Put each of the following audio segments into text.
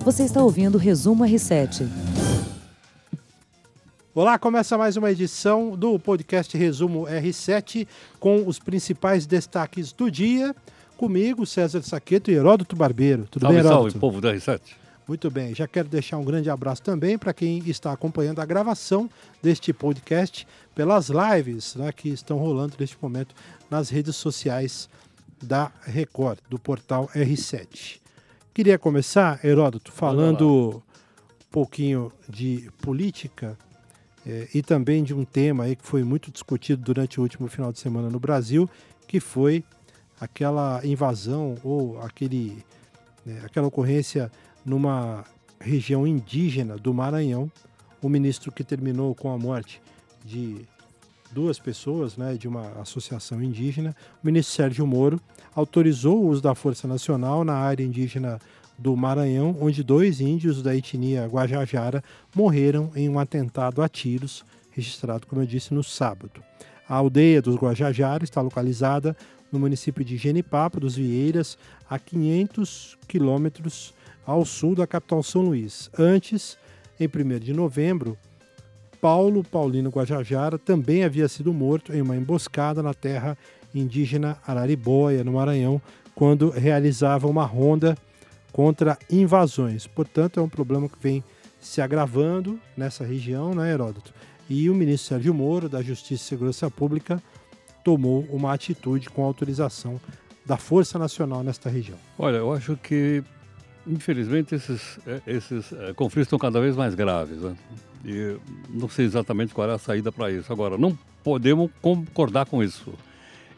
Você está ouvindo o Resumo R7. Olá, começa mais uma edição do podcast Resumo R7 com os principais destaques do dia. Comigo, César Saqueto e Heródoto Barbeiro. Tudo salve, bem, Heródoto? Salve, povo da R7. Muito bem, já quero deixar um grande abraço também para quem está acompanhando a gravação deste podcast pelas lives né, que estão rolando neste momento nas redes sociais da Record, do portal R7. Queria começar, Heródoto, falando um pouquinho de política eh, e também de um tema aí que foi muito discutido durante o último final de semana no Brasil, que foi aquela invasão ou aquele, né, aquela ocorrência numa região indígena do Maranhão, o ministro que terminou com a morte de duas pessoas, né, de uma associação indígena, o ministro Sérgio Moro autorizou o uso da Força Nacional na área indígena do Maranhão, onde dois índios da etnia Guajajara morreram em um atentado a tiros, registrado, como eu disse, no sábado. A aldeia dos Guajajara está localizada no município de Genipapo dos Vieiras, a 500 quilômetros ao sul da capital São Luís. Antes, em 1 de novembro, Paulo Paulino Guajajara também havia sido morto em uma emboscada na terra indígena Araribóia, no Maranhão, quando realizava uma ronda contra invasões. Portanto, é um problema que vem se agravando nessa região, né, Heródoto? E o ministro Sérgio Moro, da Justiça e Segurança Pública, tomou uma atitude com autorização da Força Nacional nesta região. Olha, eu acho que infelizmente, esses, esses conflitos estão cada vez mais graves. Né? E não sei exatamente qual é a saída para isso. Agora, não podemos concordar com isso.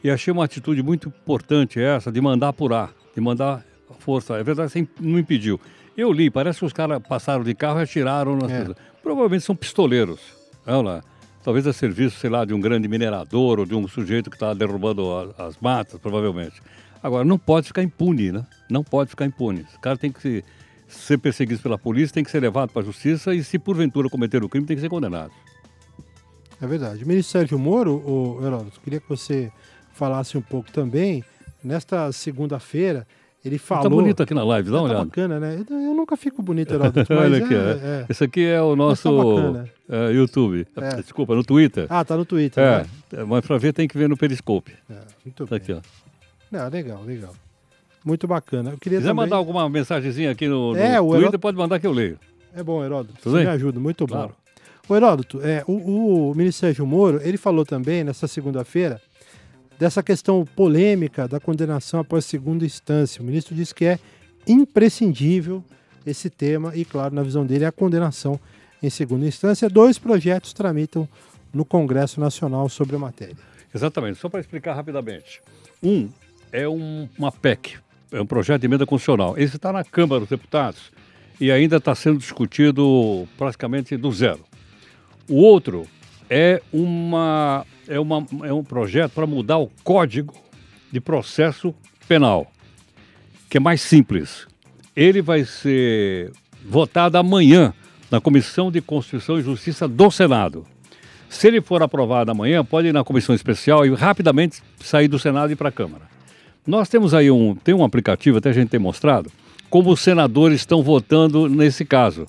E achei uma atitude muito importante essa de mandar apurar, de mandar força. É verdade, você não impediu. Eu li, parece que os caras passaram de carro e atiraram. Nas é. Provavelmente são pistoleiros. Olha lá. Talvez a serviço, sei lá, de um grande minerador ou de um sujeito que está derrubando as, as matas, provavelmente. Agora, não pode ficar impune, né? Não pode ficar impune. O cara tem que se, ser perseguido pela polícia, tem que ser levado para a justiça e, se porventura cometer o crime, tem que ser condenado. É verdade. Ministro Sérgio Moro, o Heródoto, queria que você falasse um pouco também. Nesta segunda-feira, ele tá falou. Tá bonito aqui na live, dá uma tá olhada. bacana, né? Eu nunca fico bonito, Heródoto. Olha aqui, é, é. Esse aqui é o nosso tá é, YouTube. É. Desculpa, no Twitter. Ah, tá no Twitter. É, né? mas para ver tem que ver no Periscope. É, muito tá bem. aqui, ó. Não, legal, legal. Muito bacana. Eu queria Se quiser também... mandar alguma mensagenzinha aqui no, no é, Twitter, Heródoto... pode mandar que eu leio. É bom, Heródoto. Tudo Você bem? me ajuda, muito claro. bom. O Heródoto, é, o, o ministro Sérgio Moro, ele falou também nessa segunda-feira dessa questão polêmica da condenação após segunda instância. O ministro disse que é imprescindível esse tema e, claro, na visão dele, a condenação em segunda instância. Dois projetos tramitam no Congresso Nacional sobre a matéria. Exatamente. Só para explicar rapidamente. Um é um, uma PEC, é um projeto de emenda constitucional. Esse está na Câmara dos Deputados e ainda está sendo discutido praticamente do zero. O outro é uma é, uma, é um projeto para mudar o Código de Processo Penal, que é mais simples. Ele vai ser votado amanhã na Comissão de Constituição e Justiça do Senado. Se ele for aprovado amanhã, pode ir na comissão especial e rapidamente sair do Senado e ir para a Câmara. Nós temos aí um, tem um aplicativo, até a gente tem mostrado, como os senadores estão votando nesse caso.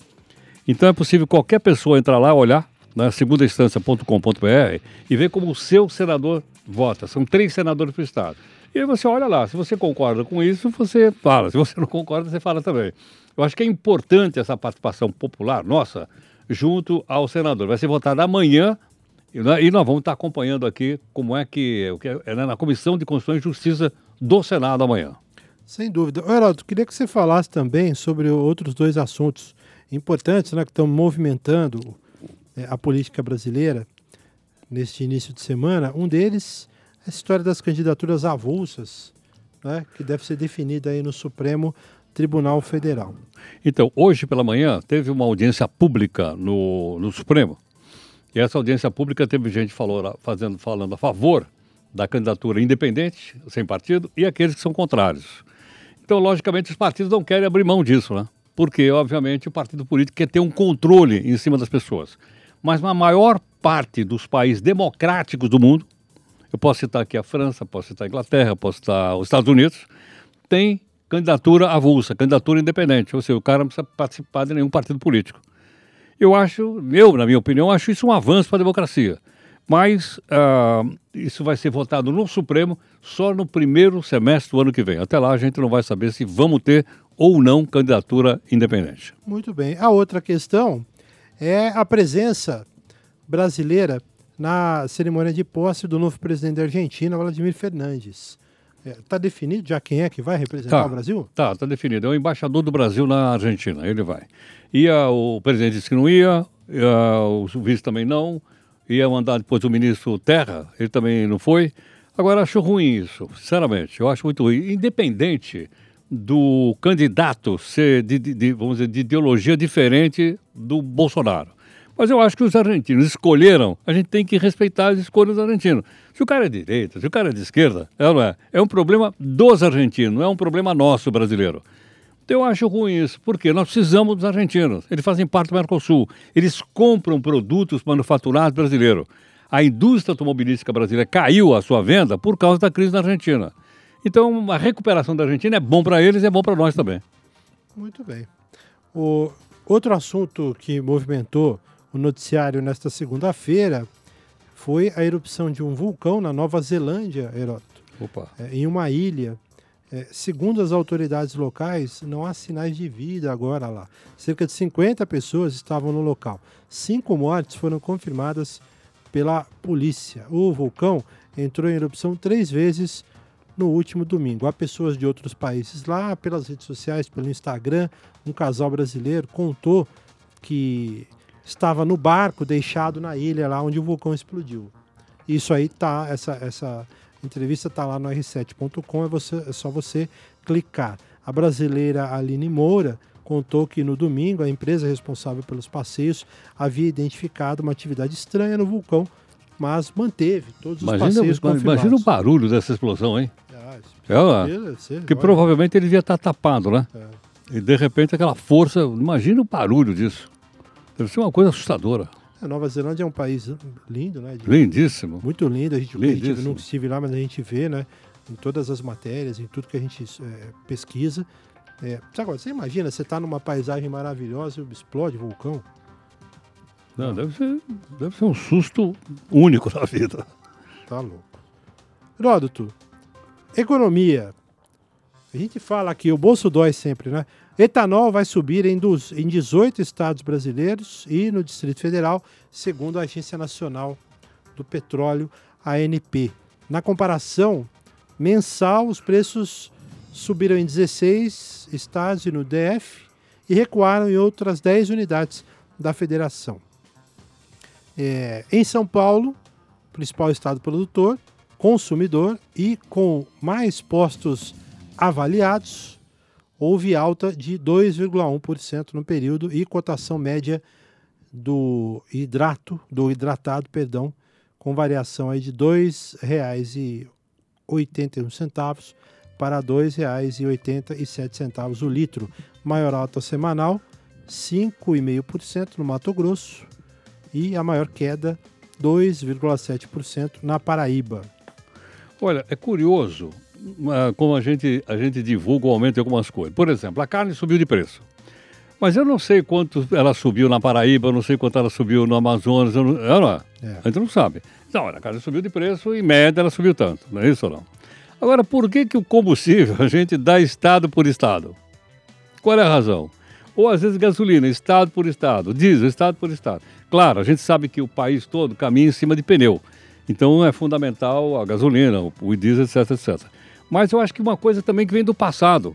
Então é possível qualquer pessoa entrar lá, olhar, na segundainstância.com.br e ver como o seu senador vota. São três senadores para o Estado. E aí você olha lá, se você concorda com isso, você fala. Se você não concorda, você fala também. Eu acho que é importante essa participação popular nossa junto ao senador. Vai ser votado amanhã e nós vamos estar acompanhando aqui como é que é, né, na Comissão de Constituição e Justiça do Senado amanhã. Sem dúvida. Heraldo, queria que você falasse também sobre outros dois assuntos importantes né, que estão movimentando a política brasileira neste início de semana. Um deles é a história das candidaturas avulsas, né, que deve ser definida aí no Supremo Tribunal Federal. Então, hoje pela manhã teve uma audiência pública no, no Supremo. E essa audiência pública teve gente falou, fazendo, falando a favor da candidatura independente, sem partido, e aqueles que são contrários. Então, logicamente, os partidos não querem abrir mão disso, né? Porque, obviamente, o partido político quer ter um controle em cima das pessoas mas na maior parte dos países democráticos do mundo, eu posso citar aqui a França, posso citar a Inglaterra, posso citar os Estados Unidos, tem candidatura avulsa, candidatura independente. Ou seja, o cara não precisa participar de nenhum partido político. Eu acho, eu, na minha opinião, acho isso um avanço para a democracia. Mas uh, isso vai ser votado no Supremo só no primeiro semestre do ano que vem. Até lá a gente não vai saber se vamos ter ou não candidatura independente. Muito bem. A outra questão é a presença brasileira na cerimônia de posse do novo presidente da Argentina, Vladimir Fernandes. Está é, tá definido já quem é que vai representar tá, o Brasil? Tá, está definido. É o embaixador do Brasil na Argentina, ele vai. Ia, o presidente disse que não ia, ia o vice também não, ia mandar depois o ministro Terra, ele também não foi. Agora, acho ruim isso, sinceramente, eu acho muito ruim. Independente do candidato ser de, de, vamos dizer, de ideologia diferente do Bolsonaro. Mas eu acho que os argentinos escolheram, a gente tem que respeitar as escolhas dos argentinos. Se o cara é de direita, se o cara é de esquerda, é, é? é um problema dos argentinos, não é um problema nosso brasileiro. Então eu acho ruim isso, porque nós precisamos dos argentinos. Eles fazem parte do Mercosul. Eles compram produtos manufaturados brasileiros. A indústria automobilística brasileira caiu a sua venda por causa da crise na Argentina. Então, a recuperação da Argentina é bom para eles e é bom para nós também. Muito bem. O outro assunto que movimentou o noticiário nesta segunda-feira foi a erupção de um vulcão na Nova Zelândia, Heródoto. Opa. É, em uma ilha. É, segundo as autoridades locais, não há sinais de vida agora lá. Cerca de 50 pessoas estavam no local. Cinco mortes foram confirmadas pela polícia. O vulcão entrou em erupção três vezes no último domingo. Há pessoas de outros países lá, pelas redes sociais, pelo Instagram. Um casal brasileiro contou que estava no barco deixado na ilha lá onde o vulcão explodiu. Isso aí tá, essa, essa entrevista tá lá no r7.com, é, é só você clicar. A brasileira Aline Moura contou que no domingo a empresa responsável pelos passeios havia identificado uma atividade estranha no vulcão, mas manteve todos os imagina, passeios confirmados. Imagina o barulho dessa explosão, hein? É, que provavelmente ele devia estar tapado, né? É. E de repente aquela força, imagina o barulho disso. Deve ser uma coisa assustadora. A Nova Zelândia é um país lindo, né? De, Lindíssimo. Muito lindo. A gente, Lindíssimo. a gente não estive lá, mas a gente vê, né? Em todas as matérias, em tudo que a gente é, pesquisa. É, agora, você imagina, você está numa paisagem maravilhosa e explode vulcão? Não, deve ser, deve ser um susto único na vida. Tá louco. Heródoto, Economia. A gente fala aqui, o bolso dói sempre, né? Etanol vai subir em, dos, em 18 estados brasileiros e no Distrito Federal, segundo a Agência Nacional do Petróleo, ANP. Na comparação mensal, os preços subiram em 16 estados e no DF e recuaram em outras 10 unidades da federação. É, em São Paulo, principal estado produtor, consumidor e com mais postos avaliados, houve alta de 2,1% no período e cotação média do hidrato, do hidratado, perdão, com variação aí de R$ 2,81 para R$ 2,87 o litro. Maior alta semanal, 5,5% no Mato Grosso e a maior queda, 2,7% na Paraíba. Olha, é curioso uh, como a gente, a gente divulga o aumento de algumas coisas. Por exemplo, a carne subiu de preço. Mas eu não sei quanto ela subiu na Paraíba, eu não sei quanto ela subiu no Amazonas, eu não, eu não, é. a gente não sabe. Não, a carne subiu de preço, em média ela subiu tanto, não é isso ou não? Agora, por que, que o combustível a gente dá estado por estado? Qual é a razão? Ou às vezes gasolina, estado por estado, diesel, estado por estado. Claro, a gente sabe que o país todo caminha em cima de pneu. Então é fundamental a gasolina, o diesel, etc, etc. Mas eu acho que uma coisa também que vem do passado,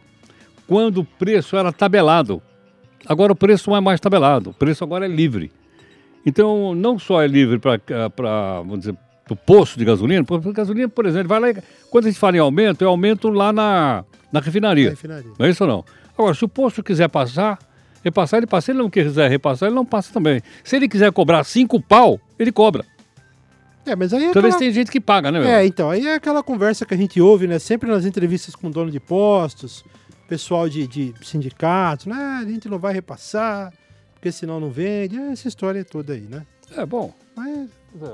quando o preço era tabelado. Agora o preço não é mais tabelado, o preço agora é livre. Então não só é livre para, vamos dizer, o posto de gasolina, porque gasolina, por exemplo, vai lá, quando a gente fala em aumento, é aumento lá na, na refinaria. refinaria. Não é isso ou não? Agora, se o posto quiser passar, repassar, ele passa. Se ele não quiser repassar, ele não passa também. Se ele quiser cobrar cinco pau, ele cobra. É, mas aí é Talvez aquela... tem gente que paga, né, meu? É, então, aí é aquela conversa que a gente ouve, né? Sempre nas entrevistas com dono de postos, pessoal de, de sindicatos, né? A gente não vai repassar, porque senão não vende. É essa história toda aí, né? É, bom. Mas,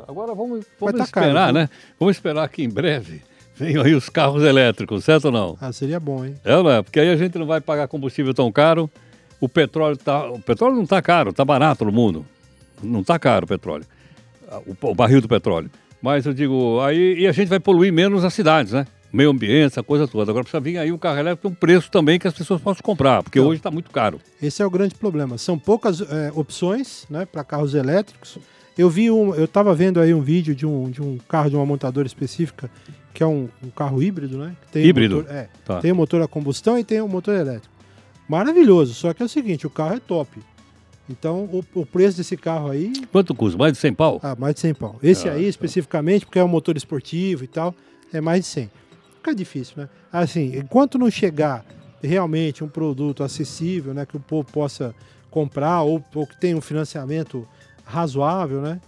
agora vamos, vamos tá esperar, caro, né? Vamos esperar que em breve venham aí os carros elétricos, certo ou não? Ah, seria bom, hein? É, não é? Porque aí a gente não vai pagar combustível tão caro. O petróleo tá, o petróleo não está caro, está barato no mundo. Não está caro o petróleo, o, o, barril do petróleo. Mas eu digo, aí e a gente vai poluir menos as cidades, né? Meio ambiente, essa coisa toda. Agora precisa vir aí um carro elétrico um preço também que as pessoas possam comprar, porque hoje está muito caro. Esse é o grande problema. São poucas é, opções, né, para carros elétricos. Eu vi um, eu estava vendo aí um vídeo de um, de um carro de uma montadora específica que é um, um carro híbrido, né? Tem híbrido. motor, é, tá. tem o motor a combustão e tem o motor elétrico. Maravilhoso, só que é o seguinte, o carro é top. Então, o, o, preço desse carro aí... Quanto custa? Mais de 100 pau? Ah, mais de 100 pau. Esse ah, aí, tá. especificamente, porque é um motor esportivo e tal, é mais de 100. Fica difícil, né? Assim, enquanto não chegar realmente um produto acessível, né? Que o povo possa comprar ou, ou que tenha um financiamento razoável, né?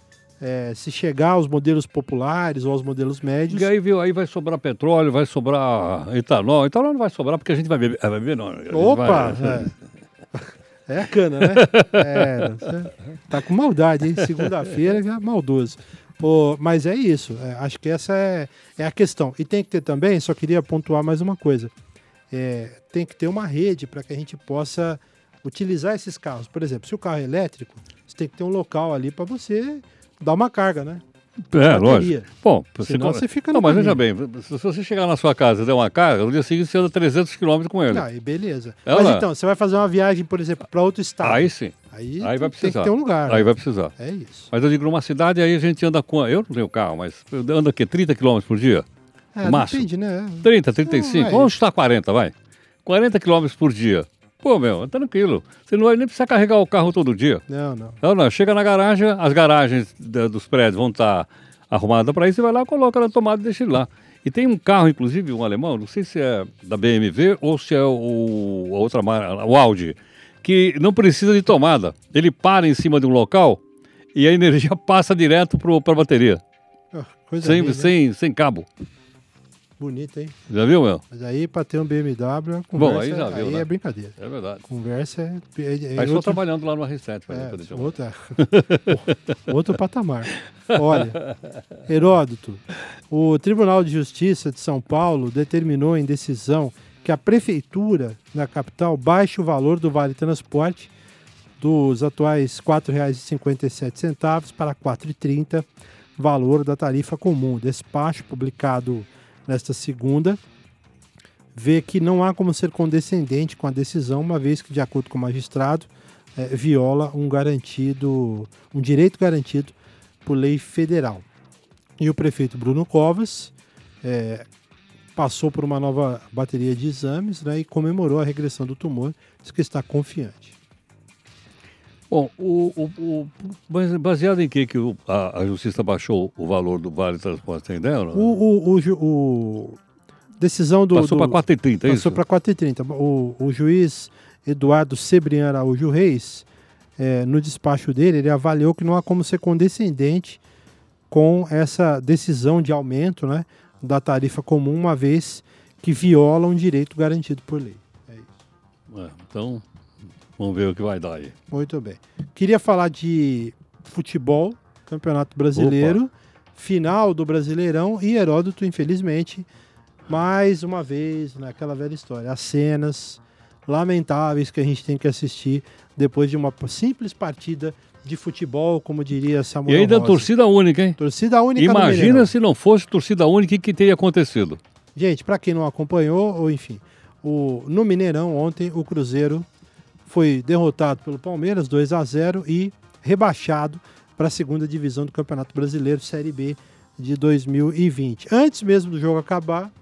É, se chegar aos modelos populares ou aos modelos médios. E aí, viu, aí vai sobrar petróleo, vai sobrar etanol. Etanol não vai sobrar porque a gente vai beber, vai beber não. Opa! Vai... É. é. a cana, né? É, tá com maldade, hein? Segunda-feira é maldoso. Pô, mas é isso, é, acho que essa é, é a questão. E tem que ter também, só queria pontuar mais uma coisa: é, tem que ter uma rede para que a gente possa utilizar esses carros. Por exemplo, se o carro é elétrico, você tem que ter um local ali para você dar uma carga, né? É, lógico. Bom, Senão você, você fica Não, mas veja bem, se você chegar na sua casa e der uma carga, no dia seguinte você anda 300 km com ele. Ah, e beleza. É mas então, você vai fazer uma viagem, por exemplo, para outro estado. Aí sim. Aí, aí vai precisar. Tem que ter um lugar. Aí vai precisar. É isso. Mas eu digo, numa cidade aí a gente anda com. Eu não tenho carro, mas anda aqui 30 km por dia? É, máximo. depende, né? 30, 35. Vamos chutar 40, vai. 40 km por dia. Pô, meu, tranquilo. Você não vai nem precisar carregar o carro todo dia. Não, não. Não, não. Chega na garagem, as garagens dos prédios vão estar arrumadas para isso, você vai lá, coloca na tomada e deixa ele lá. E tem um carro, inclusive, um alemão, não sei se é da BMW ou se é o, a outra marca, o Audi, que não precisa de tomada. Ele para em cima de um local e a energia passa direto para a bateria. Oh, sem, linda, sem, sem cabo. Bonito, hein? Já viu, meu? Mas aí, para ter um BMW, conversa, Bom, aí já viu, aí né? é brincadeira. É verdade. Conversa é... é, é Mas estou trabalhando lá no R7. É, outra, outro patamar. Olha, Heródoto, o Tribunal de Justiça de São Paulo determinou em decisão que a prefeitura na capital baixe o valor do Vale Transporte dos atuais R$ 4,57 para R$ 4,30, valor da tarifa comum. Despacho publicado nesta segunda, vê que não há como ser condescendente com a decisão, uma vez que, de acordo com o magistrado, é, viola um garantido, um direito garantido por lei federal. E o prefeito Bruno Covas é, passou por uma nova bateria de exames né, e comemorou a regressão do tumor, diz que está confiante. Bom, o, o, o, baseado em que, que a, a, Justiça baixou o valor do Vale Transporte tem ideia? O, o, decisão do... Passou para 4,30, é Passou para 4,30. O, o juiz Eduardo Sebrian Araújo Reis, é, no despacho dele, ele avaliou que não há como ser condescendente com essa decisão de aumento né, da tarifa comum, uma vez que viola um direito garantido por lei. É isso. É, então, Vamos ver o que vai dar aí. Muito bem. Queria falar de futebol, Campeonato Brasileiro, Opa. final do Brasileirão e Heródoto, infelizmente, mais uma vez, naquela velha história, as cenas lamentáveis que a gente tem que assistir depois de uma simples partida de futebol, como diria Samuel E ainda Rossi. torcida única, hein? Torcida única Imagina se não fosse torcida única, o que teria acontecido? Gente, para quem não acompanhou, ou enfim, o, no Mineirão ontem o Cruzeiro foi derrotado pelo Palmeiras 2 a 0 e rebaixado para a segunda divisão do Campeonato Brasileiro Série B de 2020. Antes mesmo do jogo acabar,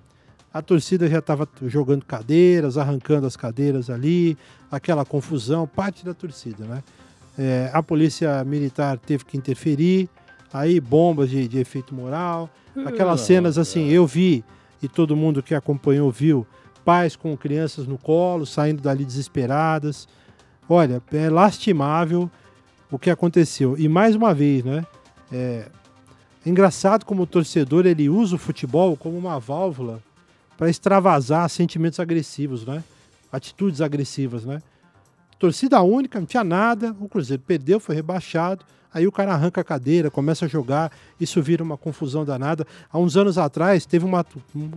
a torcida já estava jogando cadeiras, arrancando as cadeiras ali, aquela confusão, parte da torcida, né? É, a polícia militar teve que interferir, aí bombas de, de efeito moral, aquelas cenas assim, eu vi e todo mundo que acompanhou viu, pais com crianças no colo, saindo dali desesperadas. Olha, é lastimável o que aconteceu. E mais uma vez, né? É, é engraçado como o torcedor ele usa o futebol como uma válvula para extravasar sentimentos agressivos, né? Atitudes agressivas, né? Torcida única, não tinha nada, o Cruzeiro perdeu, foi rebaixado. Aí o cara arranca a cadeira, começa a jogar, isso vira uma confusão danada. Há uns anos atrás teve uma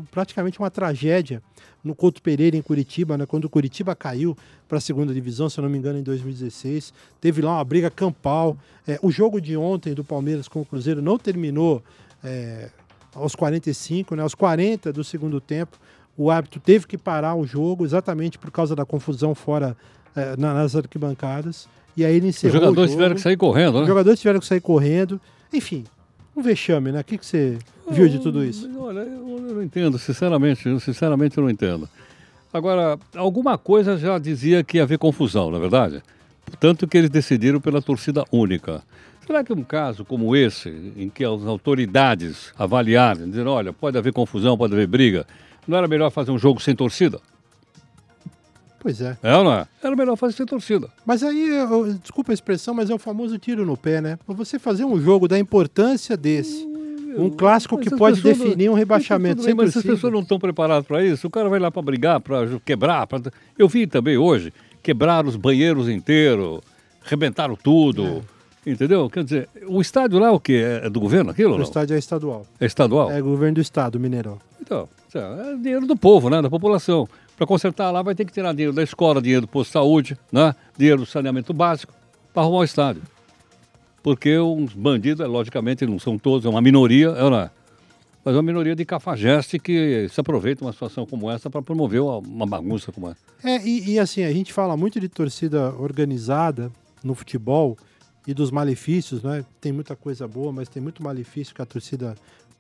praticamente uma tragédia no Couto Pereira em Curitiba, né, quando o Curitiba caiu para a segunda divisão, se eu não me engano, em 2016. Teve lá uma briga campal. É, o jogo de ontem do Palmeiras com o Cruzeiro não terminou é, aos 45, né, aos 40 do segundo tempo. O árbitro teve que parar o jogo exatamente por causa da confusão fora é, nas arquibancadas. E aí ele encerrou. Os jogadores tiveram que sair correndo, né? Os jogadores tiveram que sair correndo. Enfim, um vexame, né? O que, que você viu de tudo isso? Olha, eu não entendo, sinceramente, eu, sinceramente eu não entendo. Agora, alguma coisa já dizia que ia haver confusão, na é verdade? Tanto que eles decidiram pela torcida única. Será que um caso como esse, em que as autoridades avaliarem, dizer, olha, pode haver confusão, pode haver briga, não era melhor fazer um jogo sem torcida? Pois é. É ou não é? Era melhor fazer sem torcida. Mas aí, eu, desculpa a expressão, mas é o famoso tiro no pé, né? Pra você fazer um jogo da importância desse, um clássico que pode definir um rebaixamento sem Mas as pessoas não estão preparadas para isso. O cara vai lá para brigar, para quebrar. Pra... Eu vi também hoje, quebrar os banheiros inteiros, rebentaram tudo. É. Entendeu? Quer dizer, o estádio lá é o quê? É do governo aquilo? O estádio é estadual. É estadual? É governo do estado, Mineirão. Então, é dinheiro do povo, né? Da população. Para consertar lá vai ter que tirar dinheiro da escola, dinheiro do posto de saúde, né? dinheiro do saneamento básico para arrumar o estádio. Porque uns bandidos, é, logicamente, não são todos, é uma minoria, é, não é? mas é uma minoria de cafajeste que se aproveita uma situação como essa para promover uma bagunça como essa. É, e, e, assim, a gente fala muito de torcida organizada no futebol e dos malefícios, né? Tem muita coisa boa, mas tem muito malefício que a torcida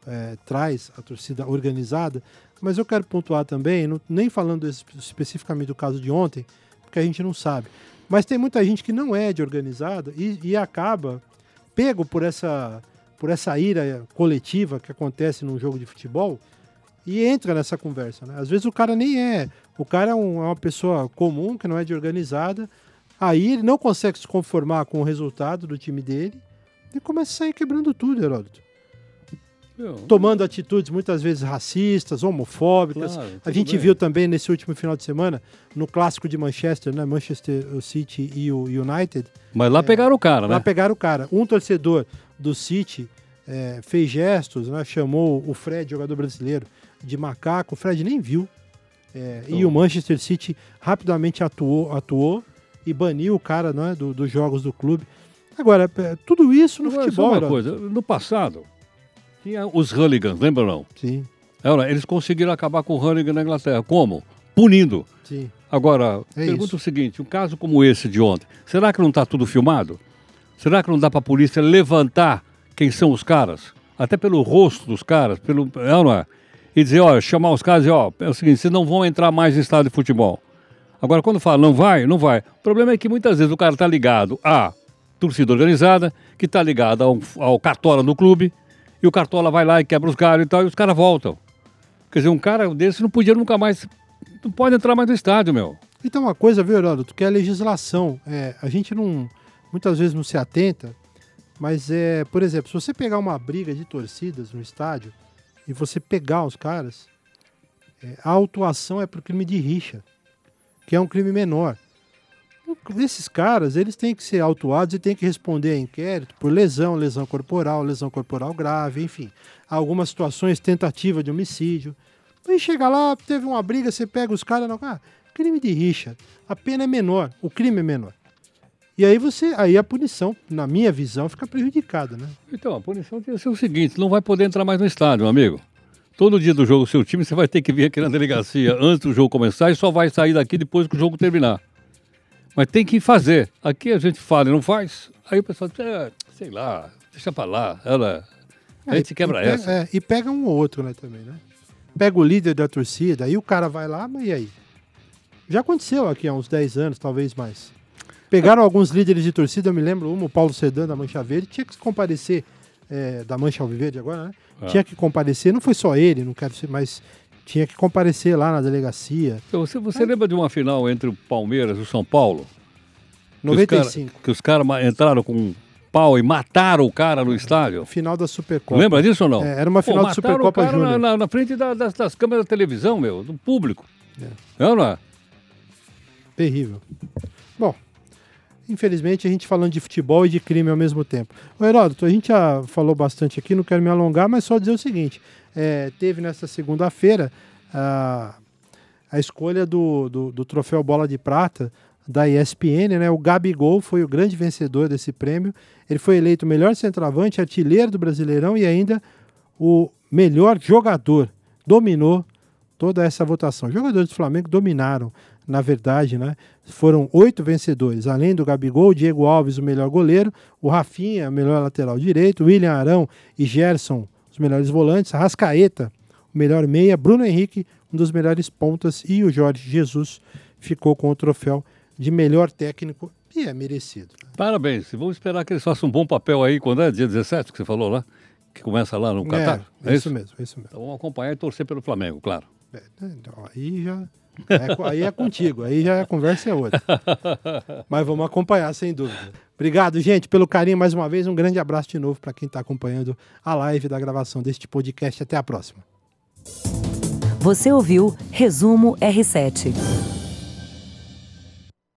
é, traz, a torcida organizada. Mas eu quero pontuar também, não, nem falando especificamente do caso de ontem, porque a gente não sabe. Mas tem muita gente que não é de organizada e, e acaba pego por essa, por essa ira coletiva que acontece num jogo de futebol e entra nessa conversa. Né? Às vezes o cara nem é. O cara é, um, é uma pessoa comum, que não é de organizada. Aí ele não consegue se conformar com o resultado do time dele e começa a sair quebrando tudo, Heródoto tomando atitudes muitas vezes racistas, homofóbicas. Claro, a gente bem. viu também nesse último final de semana, no clássico de Manchester, né? Manchester City e o United. Mas lá é, pegaram o cara, né? Lá pegaram o cara. Um torcedor do City é, fez gestos, né? chamou o Fred, jogador brasileiro, de macaco. O Fred nem viu. É, então... E o Manchester City rapidamente atuou, atuou e baniu o cara né, do, dos jogos do clube. Agora, é, tudo isso no Agora, futebol. Uma coisa, no passado, tinha os hooligans, lembra não? Sim. Era, eles conseguiram acabar com o hooligan na Inglaterra. Como? Punindo. Sim. Agora, é pergunta isso. o seguinte: um caso como esse de ontem, será que não está tudo filmado? Será que não dá para a polícia levantar quem são os caras? Até pelo rosto dos caras, pelo. É, não é? E dizer, ó, chamar os caras e, ó, é o seguinte, vocês não vão entrar mais em estado de futebol. Agora, quando fala não vai, não vai. O problema é que muitas vezes o cara está ligado à torcida organizada, que está ligado ao, ao cartola do clube, e o Cartola vai lá e quebra os galhos e tal, e os caras voltam. Quer dizer, um cara desse não podia nunca mais. Não pode entrar mais no estádio, meu. Então, uma coisa, viu, Heródoto, que é a legislação. É, a gente não. Muitas vezes não se atenta, mas é. Por exemplo, se você pegar uma briga de torcidas no estádio e você pegar os caras, é, a autuação é por crime de rixa, que é um crime menor esses caras, eles têm que ser autuados e têm que responder a inquérito por lesão, lesão corporal, lesão corporal grave, enfim. Algumas situações, tentativa de homicídio. Aí chega lá, teve uma briga, você pega os caras, não, ah, crime de rixa. A pena é menor, o crime é menor. E aí você, aí a punição, na minha visão, fica prejudicada, né? Então, a punição tem que ser o seguinte, não vai poder entrar mais no estádio, meu amigo. Todo dia do jogo, seu time, você vai ter que vir aqui na delegacia antes do jogo começar e só vai sair daqui depois que o jogo terminar. Mas tem que fazer. Aqui a gente fala e não faz. Aí o pessoal diz, é, sei lá, deixa pra lá. Ela, a é, gente quebra e, essa. É, e pega um ou outro, né, também, né? Pega o líder da torcida, aí o cara vai lá, mas e aí? Já aconteceu aqui há uns 10 anos, talvez mais. Pegaram alguns líderes de torcida, eu me lembro, um, o Paulo Sedan da Mancha Verde, tinha que comparecer, é, da Mancha Alviverde agora, né? Ah. Tinha que comparecer, não foi só ele, não quero ser, mas tinha que comparecer lá na delegacia. Então, você, você lembra de uma final entre o Palmeiras e o São Paulo? 95. Que os caras cara entraram com um pau e mataram o cara no estádio. Final da Supercopa. Lembra disso ou não? É, era uma final Pô, da Supercopa Júnior. Na, na, frente da, das, das, câmeras da televisão, meu, do público. É. Não, não é? Terrível. Bom, infelizmente, a gente falando de futebol e de crime ao mesmo tempo. O Heródoto, a gente já falou bastante aqui, não quero me alongar, mas só dizer o seguinte: é, teve nesta segunda-feira a, a escolha do, do, do, troféu Bola de Prata da ESPN, né? O Gabigol foi o grande vencedor desse prêmio. Ele foi eleito o melhor centroavante, artilheiro do Brasileirão e ainda o melhor jogador. Dominou toda essa votação. Os jogadores do Flamengo dominaram na verdade, né? Foram oito vencedores, além do Gabigol, Diego Alves, o melhor goleiro, o Rafinha, o melhor lateral direito, William Arão e Gerson, os melhores volantes, Rascaeta, o melhor meia, Bruno Henrique, um dos melhores pontas, e o Jorge Jesus ficou com o troféu de melhor técnico e é merecido. Parabéns. Vamos esperar que eles façam um bom papel aí quando é dia 17 que você falou lá, que começa lá no é, Catar. É, é isso, isso mesmo, é isso mesmo. Então vamos acompanhar e torcer pelo Flamengo, claro. É, então, aí já é, aí é contigo, aí já a conversa é outra. Mas vamos acompanhar, sem dúvida. Obrigado, gente, pelo carinho mais uma vez. Um grande abraço de novo para quem está acompanhando a live da gravação deste podcast. Até a próxima. Você ouviu Resumo R7.